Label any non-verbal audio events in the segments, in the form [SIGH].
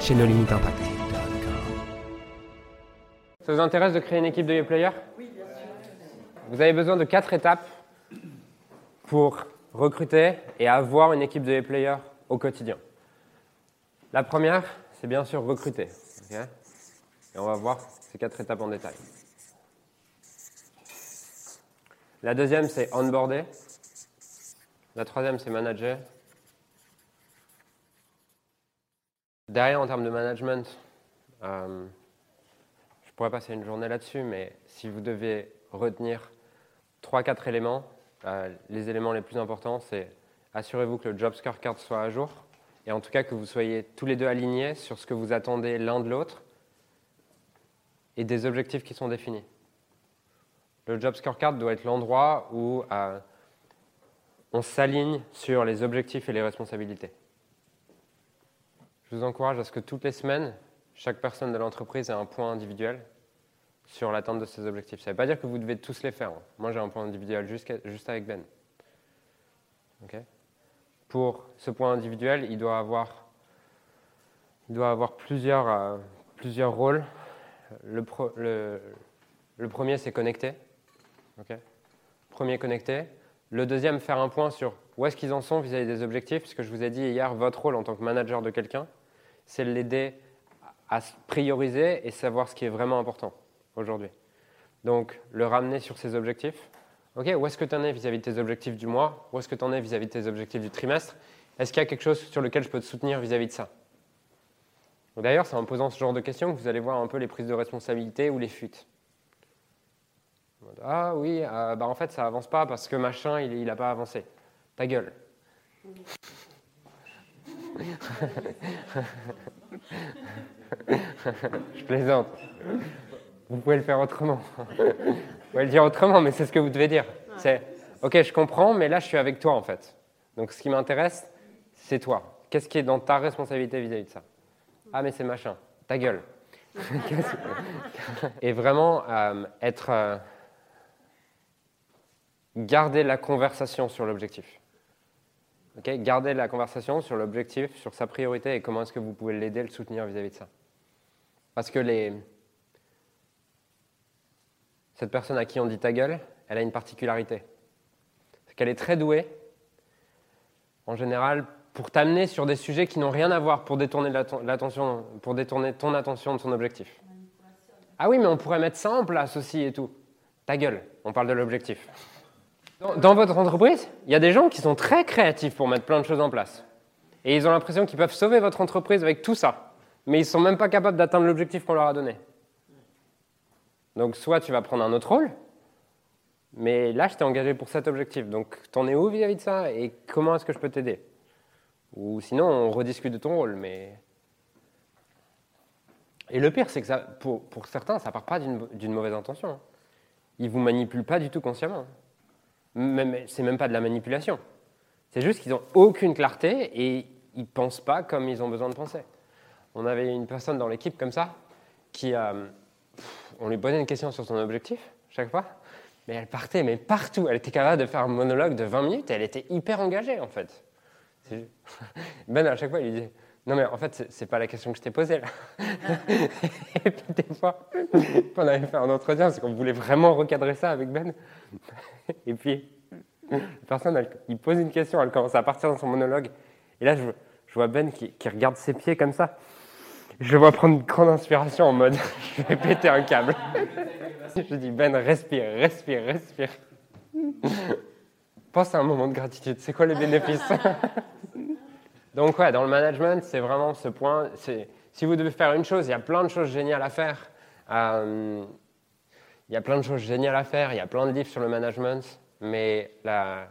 chez No Limit Impact. Ça vous intéresse de créer une équipe de e-players Oui, bien sûr. Vous avez besoin de quatre étapes pour recruter et avoir une équipe de e-players au quotidien. La première, c'est bien sûr recruter. et on va voir ces quatre étapes en détail. La deuxième, c'est onboarder. La troisième, c'est manager. Derrière, en termes de management, euh, je pourrais passer une journée là-dessus, mais si vous devez retenir 3-4 éléments, euh, les éléments les plus importants, c'est assurez-vous que le job scorecard soit à jour, et en tout cas que vous soyez tous les deux alignés sur ce que vous attendez l'un de l'autre, et des objectifs qui sont définis. Le job scorecard doit être l'endroit où euh, on s'aligne sur les objectifs et les responsabilités. Je vous encourage à ce que toutes les semaines, chaque personne de l'entreprise ait un point individuel sur l'atteinte de ses objectifs. Ça ne veut pas dire que vous devez tous les faire. Moi, j'ai un point individuel juste, avec Ben. Pour ce point individuel, il doit avoir, euh, plusieurs rôles. Le, premier, c'est connecter. Premier, connecter. Le deuxième, faire un point sur où est-ce qu'ils en sont vis-à-vis des objectifs. Parce que je vous ai dit hier, votre rôle en tant que manager de quelqu'un, c'est l'aider à prioriser et savoir ce qui est vraiment important aujourd'hui. Donc, le ramener sur ses objectifs. OK, où est-ce que tu en es vis-à-vis de tes objectifs du mois? Où est-ce que tu en es vis-à-vis de tes objectifs du trimestre? Est-ce qu'il y a quelque chose sur lequel je peux te soutenir vis-à-vis de ça? D'ailleurs, c'est en posant ce genre de questions que vous allez voir un peu les prises de responsabilité ou les fuites. Ah oui, euh, bah en fait, ça avance pas parce que machin, il n'a pas avancé. Ta gueule. Je plaisante. Vous pouvez le faire autrement. vous pouvez le dire autrement, mais c'est ce que vous devez dire. C'est OK, je comprends, mais là, je suis avec toi en fait. Donc, ce qui m'intéresse, c'est toi. Qu'est-ce qui est dans ta responsabilité vis-à-vis de ça? Ah, mais c'est machin. Ta gueule. [LAUGHS] [LAUGHS] Et vraiment, euh, être. Euh, garder la conversation sur l'objectif. Okay Gardez la conversation sur l'objectif, sur sa priorité et comment est-ce que vous pouvez l'aider, le soutenir vis-à-vis de ça. Parce que les... cette personne à qui on dit ta gueule, elle a une particularité. C'est qu'elle est très douée, en général, pour t'amener sur des sujets qui n'ont rien à voir pour détourner, l'attention, pour détourner ton attention de son objectif. Ah oui, mais on pourrait mettre ça en place aussi et tout. Ta gueule, on parle de l'objectif. Dans, votre entreprise, il y a des gens qui sont très créatifs pour mettre plein de choses en place. Et ils ont l'impression qu'ils peuvent sauver votre entreprise avec tout ça. Mais ils ne sont même pas capables d'atteindre l'objectif qu'on leur a donné. Donc soit tu vas prendre un autre rôle, mais là je t'ai engagé pour cet objectif. Donc t'en es où vis-à-vis de ça et comment est-ce que je peux t'aider? Ou sinon on rediscute de ton rôle. Mais... Et le pire, c'est que ça, pour, pour, certains, ça part pas d'une mauvaise intention. Hein. Ils vous manipulent pas du tout consciemment c'est même pas de la manipulation. C'est juste qu'ils n'ont aucune clarté et ils ne pensent pas comme ils ont besoin de penser. On avait une personne dans l'équipe comme ça, qui, euh, on lui posait une question sur son objectif chaque fois, mais elle partait mais partout. Elle était capable de faire un monologue de 20 minutes et elle était hyper engagée en fait. [LAUGHS] Ben à chaque fois il lui disait non mais en fait c'est pas la question que je t'ai posée là. [LAUGHS] et puis des fois on avait fait un entretien parce qu'on voulait vraiment recadrer ça avec Ben. et puis la personne il pose une question, elle commence à partir dans son monologue et là je, je vois Ben qui, qui, regarde ses pieds comme ça. Je le vois prendre une grande inspiration en mode [LAUGHS] je vais péter un câble. je dis Ben respire, respire, respire. Pense à un moment de gratitude, c'est quoi les bénéfices? [LAUGHS] donc ouais, dans le management, c'est vraiment ce point. Si vous devez faire une chose, il y a plein de choses géniales à faire. Euh, il y a plein de choses géniales à faire, il y a plein de livres sur le management, mais la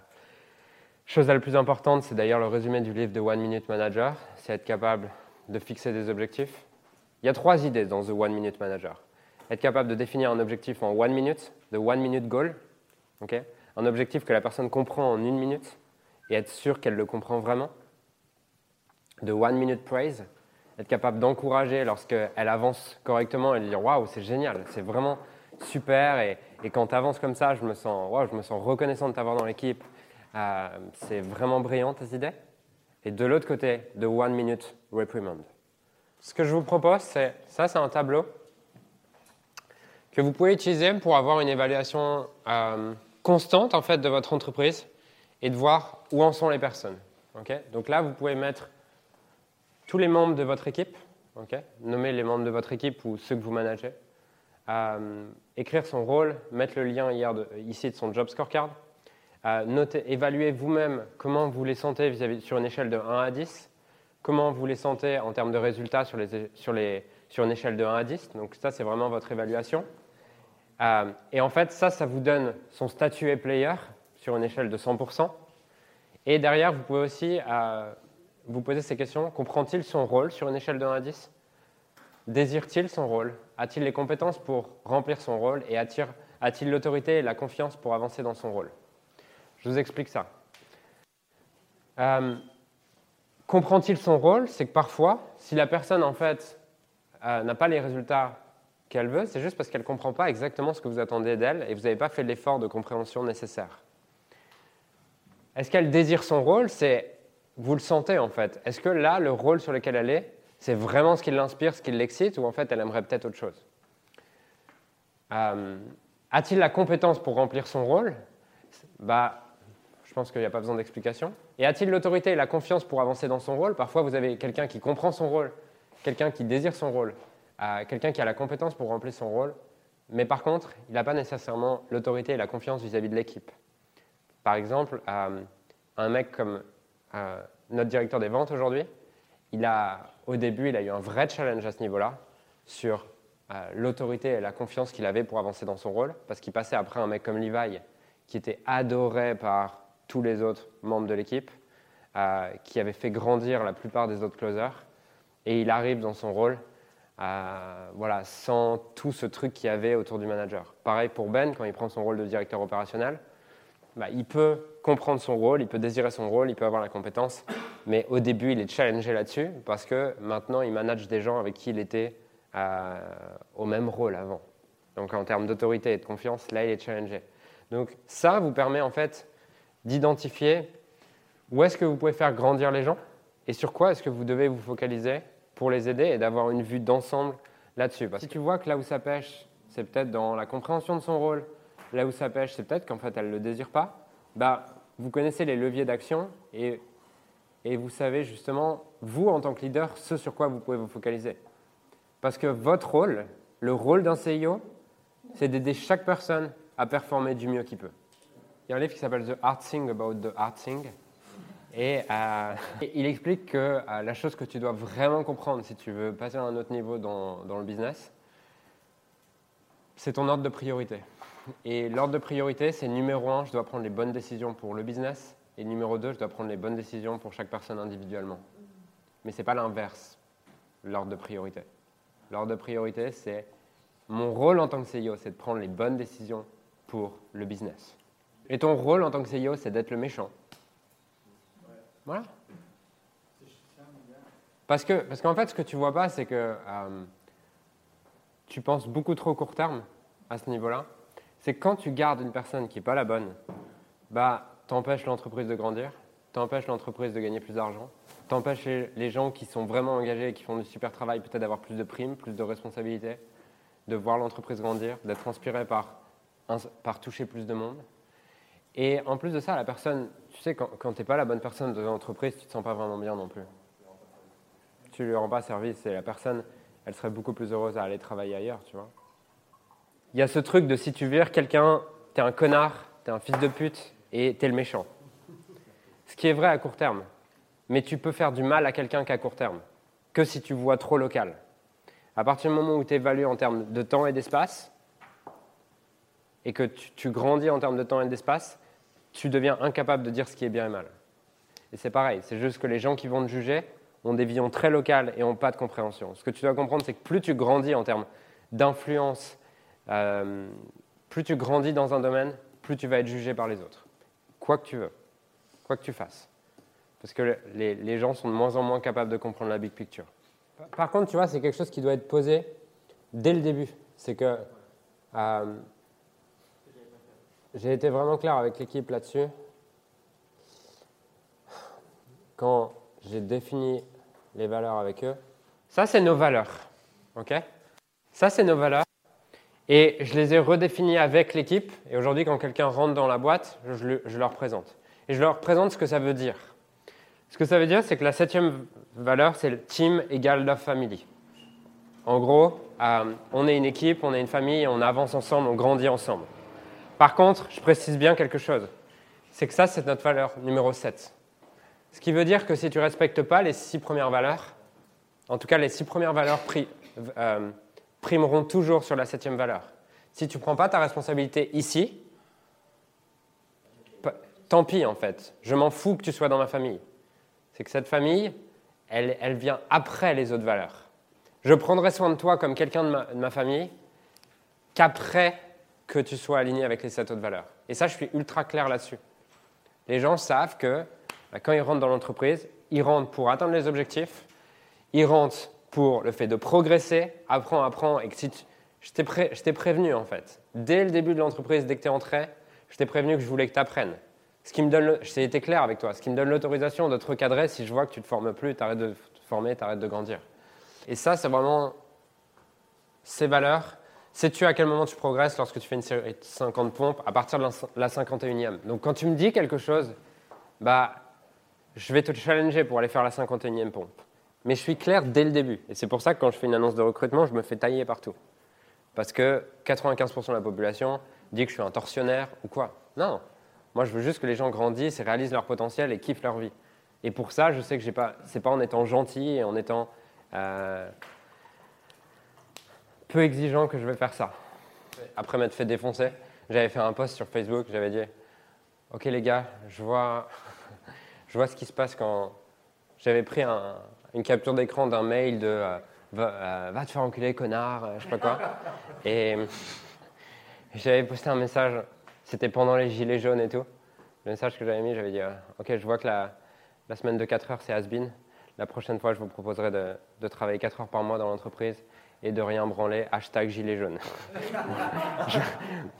chose la plus importante, c'est d'ailleurs le résumé du livre de One Minute Manager, c'est être capable de fixer des objectifs Il y a trois idées dans The One Minute Manager. Être capable de définir un objectif en one minute, the one minute goal, un objectif que la personne comprend en une minute et être sûr qu'elle le comprend vraiment. The one minute praise, être capable d'encourager lorsqu'elle avance correctement et de dire waouh, c'est génial, c'est vraiment super. Et, quand tu avances comme ça, je me sens, wow, je me sens reconnaissant de t'avoir dans l'équipe. Euh, c'est vraiment brillant tes idées. Et de l'autre côté, the one minute reprimand. Ce que je vous propose, c'est ça, c'est un tableau que vous pouvez utiliser pour avoir une évaluation euh, constante en fait de votre entreprise et de voir où en sont les personnes. Donc là, vous pouvez mettre tous les membres de votre équipe, nommer les membres de votre équipe ou ceux que vous managez, euh, écrire son rôle, mettre le lien hier ici de son job scorecard, euh, noter, évaluer vous-même comment vous les sentez sur une échelle de 1 à 10, comment vous les sentez en termes de résultats sur une échelle de 1 à 10. Donc ça, c'est vraiment votre évaluation. Euh, et en fait, ça, ça vous donne son statut et player sur une échelle de 100%. Et derrière, vous pouvez aussi euh, vous poser ces questions. Comprend-il son rôle sur une échelle de 1 à 10 Désire-t-il son rôle? A-t-il les compétences pour remplir son rôle Et a-t-il l'autorité et la confiance pour avancer dans son rôle? Je vous explique ça. Euh, Comprend-il son rôle? C'est que parfois, si la personne en fait euh, n'a pas les résultats qu'elle veut, c'est juste parce qu'elle ne comprend pas exactement ce que vous attendez d'elle et vous n'avez pas fait l'effort de compréhension nécessaire. Est-ce qu'elle désire son rôle? C'est vous le sentez en fait. Est-ce que là, le rôle sur lequel elle est, c'est vraiment ce qui l'inspire, ce qui l'excite, ou en fait, elle aimerait peut-être autre chose? Euh, A-t-il la compétence pour remplir son rôle? Bah, je pense qu'il n'y a pas besoin d'explication. Et a-t-il l'autorité et la confiance pour avancer dans son rôle? Parfois, vous avez quelqu'un qui comprend son rôle, quelqu'un qui désire son rôle, euh, quelqu'un qui a la compétence pour remplir son rôle, mais par contre, il n'a pas nécessairement l'autorité et la confiance vis-à-vis de l'équipe. Par exemple, euh, un mec comme euh, notre directeur des ventes aujourd'hui, il a, au début, il a eu un vrai challenge à ce niveau-là sur l'autorité et la confiance qu'il avait pour avancer dans son rôle, parce qu'il passait après un mec comme Levi, qui était adoré par tous les autres membres de l'équipe, euh, qui avait fait grandir la plupart des autres closers. Et il arrive dans son rôle euh, voilà, sans tout ce truc qu'il y avait autour du manager. Pareil pour Ben, quand il prend son rôle de directeur opérationnel, bah, il peut comprendre son rôle, il peut désirer son rôle, il peut avoir la compétence, mais au début, il est challengé là-dessus parce que maintenant, il manage des gens avec qui il était euh, au même rôle avant. Donc en termes d'autorité et de confiance, là, il est challengé. Donc ça vous permet en fait d'identifier où est-ce que vous pouvez faire grandir les gens et sur quoi est-ce que vous devez vous focaliser pour les aider et d'avoir une vue d'ensemble là-dessus. Parce que tu vois que là où ça pêche, c'est peut-être dans la compréhension de son rôle, là où ça pêche, c'est peut-être qu'en fait elle ne le désire pas, bah, vous connaissez les leviers d'action et, et vous savez justement, vous en tant que leader, ce sur quoi vous pouvez vous focaliser. Parce que votre rôle, le rôle d'un CIO, c'est d'aider chaque personne à performer du mieux qu'il peut. Il y a un livre qui s'appelle The Art Thing About the Art Thing. Et, euh, [LAUGHS] il explique que euh, la chose que tu dois vraiment comprendre si tu veux passer à un autre niveau dans, dans le business, c'est ton ordre de priorité. Et l'ordre de priorité, c'est numéro un, je dois prendre les bonnes décisions pour le business. Et numéro deux, je dois prendre les bonnes décisions pour chaque personne individuellement. Mais ce n'est pas l'inverse, l'ordre de priorité. L'ordre de priorité, c'est mon rôle en tant que CEO, c'est de prendre les bonnes décisions pour le business. Et ton rôle en tant que CEO, c'est d'être le méchant. Voilà. Parce que, parce qu'en fait, ce que tu vois pas, c'est que euh, tu penses beaucoup trop court terme à ce niveau-là. C'est que quand tu gardes une personne qui n'est pas la bonne, bah, t'empêches l'entreprise de grandir, t'empêches l'entreprise de gagner plus d'argent, t'empêches les gens qui sont vraiment engagés et qui font du super travail, peut-être d'avoir plus de primes, plus de responsabilités, de voir l'entreprise grandir, d'être inspiré par, par toucher plus de monde. Et en plus de ça, la personne, tu sais, quand, tu n'es pas la bonne personne de l'entreprise, tu ne te sens pas vraiment bien non plus. Tu lui rends pas service et la personne, elle serait beaucoup plus heureuse à aller travailler ailleurs, tu vois. Il y a ce truc de si tu vires quelqu'un, tu es un connard, tu es un fils de pute et tu es le méchant. Ce qui est vrai à court terme. Mais tu peux faire du mal à quelqu'un qu'à court terme, que si tu vois trop local. À partir du moment où tu évalues en termes de temps et d'espace, et que tu, tu grandis en termes de temps et d'espace, tu deviens incapable de dire ce qui est bien et mal. Et c'est pareil, c'est juste que les gens qui vont te juger ont des visions très locales et n'ont pas de compréhension. Ce que tu dois comprendre, c'est que plus tu grandis en termes d'influence, euh, plus tu grandis dans un domaine, plus tu vas être jugé par les autres. Quoi que tu veux, quoi que tu fasses. Parce que les, les gens sont de moins en moins capables de comprendre la big picture. Par contre, tu vois, c'est quelque chose qui doit être posé dès le début. C'est que euh, j'ai été vraiment clair avec l'équipe là-dessus. Quand j'ai défini les valeurs avec eux, ça c'est nos valeurs. ok? Ça c'est nos valeurs. Et je les ai redéfinies avec l'équipe. Et aujourd'hui, quand quelqu'un rentre dans la boîte, je, leur présente. Et je leur présente ce que ça veut dire. Ce que ça veut dire, c'est que la septième valeur, c'est team égale love family. En gros, euh, on est une équipe, on est une famille, on avance ensemble, on grandit ensemble. Par contre, je précise bien quelque chose. C'est que ça, c'est notre valeur numéro 7. Ce qui veut dire que si tu ne respectes pas les six premières valeurs, en tout cas les six premières valeurs euh, primeront toujours sur la septième valeur. Si tu ne prends pas ta responsabilité ici, tant pis en fait. Je m'en fous que tu sois dans ma famille. C'est que cette famille, elle, elle vient après les autres valeurs. Je prendrai soin de toi comme quelqu'un de, ma, famille qu'après que tu sois aligné avec les sept autres valeurs. Et ça, je suis ultra clair là-dessus. Les gens savent que bah, quand ils rentrent dans l'entreprise, ils rentrent pour atteindre les objectifs, ils rentrent pour le fait de progresser, apprends, apprends, et que si je t'ai prévenu en fait. Dès le début de l'entreprise, dès que tu es entré, je t'ai prévenu que je voulais que tu apprennes. Ce qui me donne, j'ai été clair avec toi, ce qui me donne l'autorisation de te recadrer si je vois que tu ne te formes plus, tu arrêtes de te former, tu arrêtes de grandir. Et ça, c'est vraiment ces valeurs. Sais-tu à quel moment tu progresses lorsque tu fais une série de 50 pompes? À partir de la 51e Donc quand tu me dis quelque chose, bah, je vais te challenger pour aller faire la 51e pompe. Mais je suis clair dès le début. Et c'est pour ça que quand je fais une annonce de recrutement, je me fais tailler partout. Parce que 95% de la population dit que je suis un tortionnaire ou quoi. Non, moi je veux juste que les gens grandissent et réalisent leur potentiel et kiffent leur vie. Et pour ça, je sais que ce n'est pas en étant gentil et en étant euh, peu exigeant que je vais faire ça. Après m'être fait défoncer, j'avais fait un post sur Facebook, j'avais dit Ok les gars, je vois, [LAUGHS] je vois ce qui se passe quand j'avais pris une capture d'écran d'un mail de euh, euh, va, te faire enculer, connard, je sais pas quoi. [LAUGHS] Et j'avais posté un message, c'était pendant les gilets jaunes et tout. Le message que j'avais mis, j'avais dit Ok, je vois que la, la semaine de 4 heures c'est has-been la prochaine fois, je vous proposerai de, travailler 4 heures par mois dans l'entreprise et de rien branler. Hashtag gilet jaune. [LAUGHS]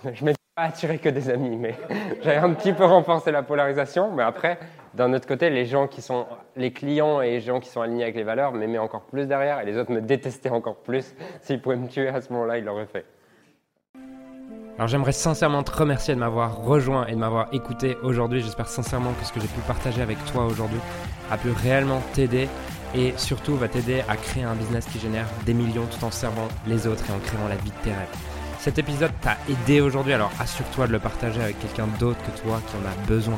je ne m'étais pas attiré que des amis, mais j'avais un petit peu renforcé la polarisation. Mais après, d'un autre côté, les gens qui sont les clients et les gens qui sont alignés avec les valeurs m'aimaient encore plus derrière et les autres me détestaient encore plus. S'ils pouvaient me tuer à ce moment-là, ils l'auraient fait. Alors j'aimerais sincèrement te remercier de m'avoir rejoint et de m'avoir écouté aujourd'hui. J'espère sincèrement que ce que j'ai pu partager avec toi aujourd'hui a pu réellement t'aider et surtout va t'aider à créer un business qui génère des millions tout en servant les autres et en créant la vie de tes rêves. Cet épisode t'a aidé aujourd'hui, alors assure-toi de le partager avec quelqu'un d'autre que toi qui en a besoin.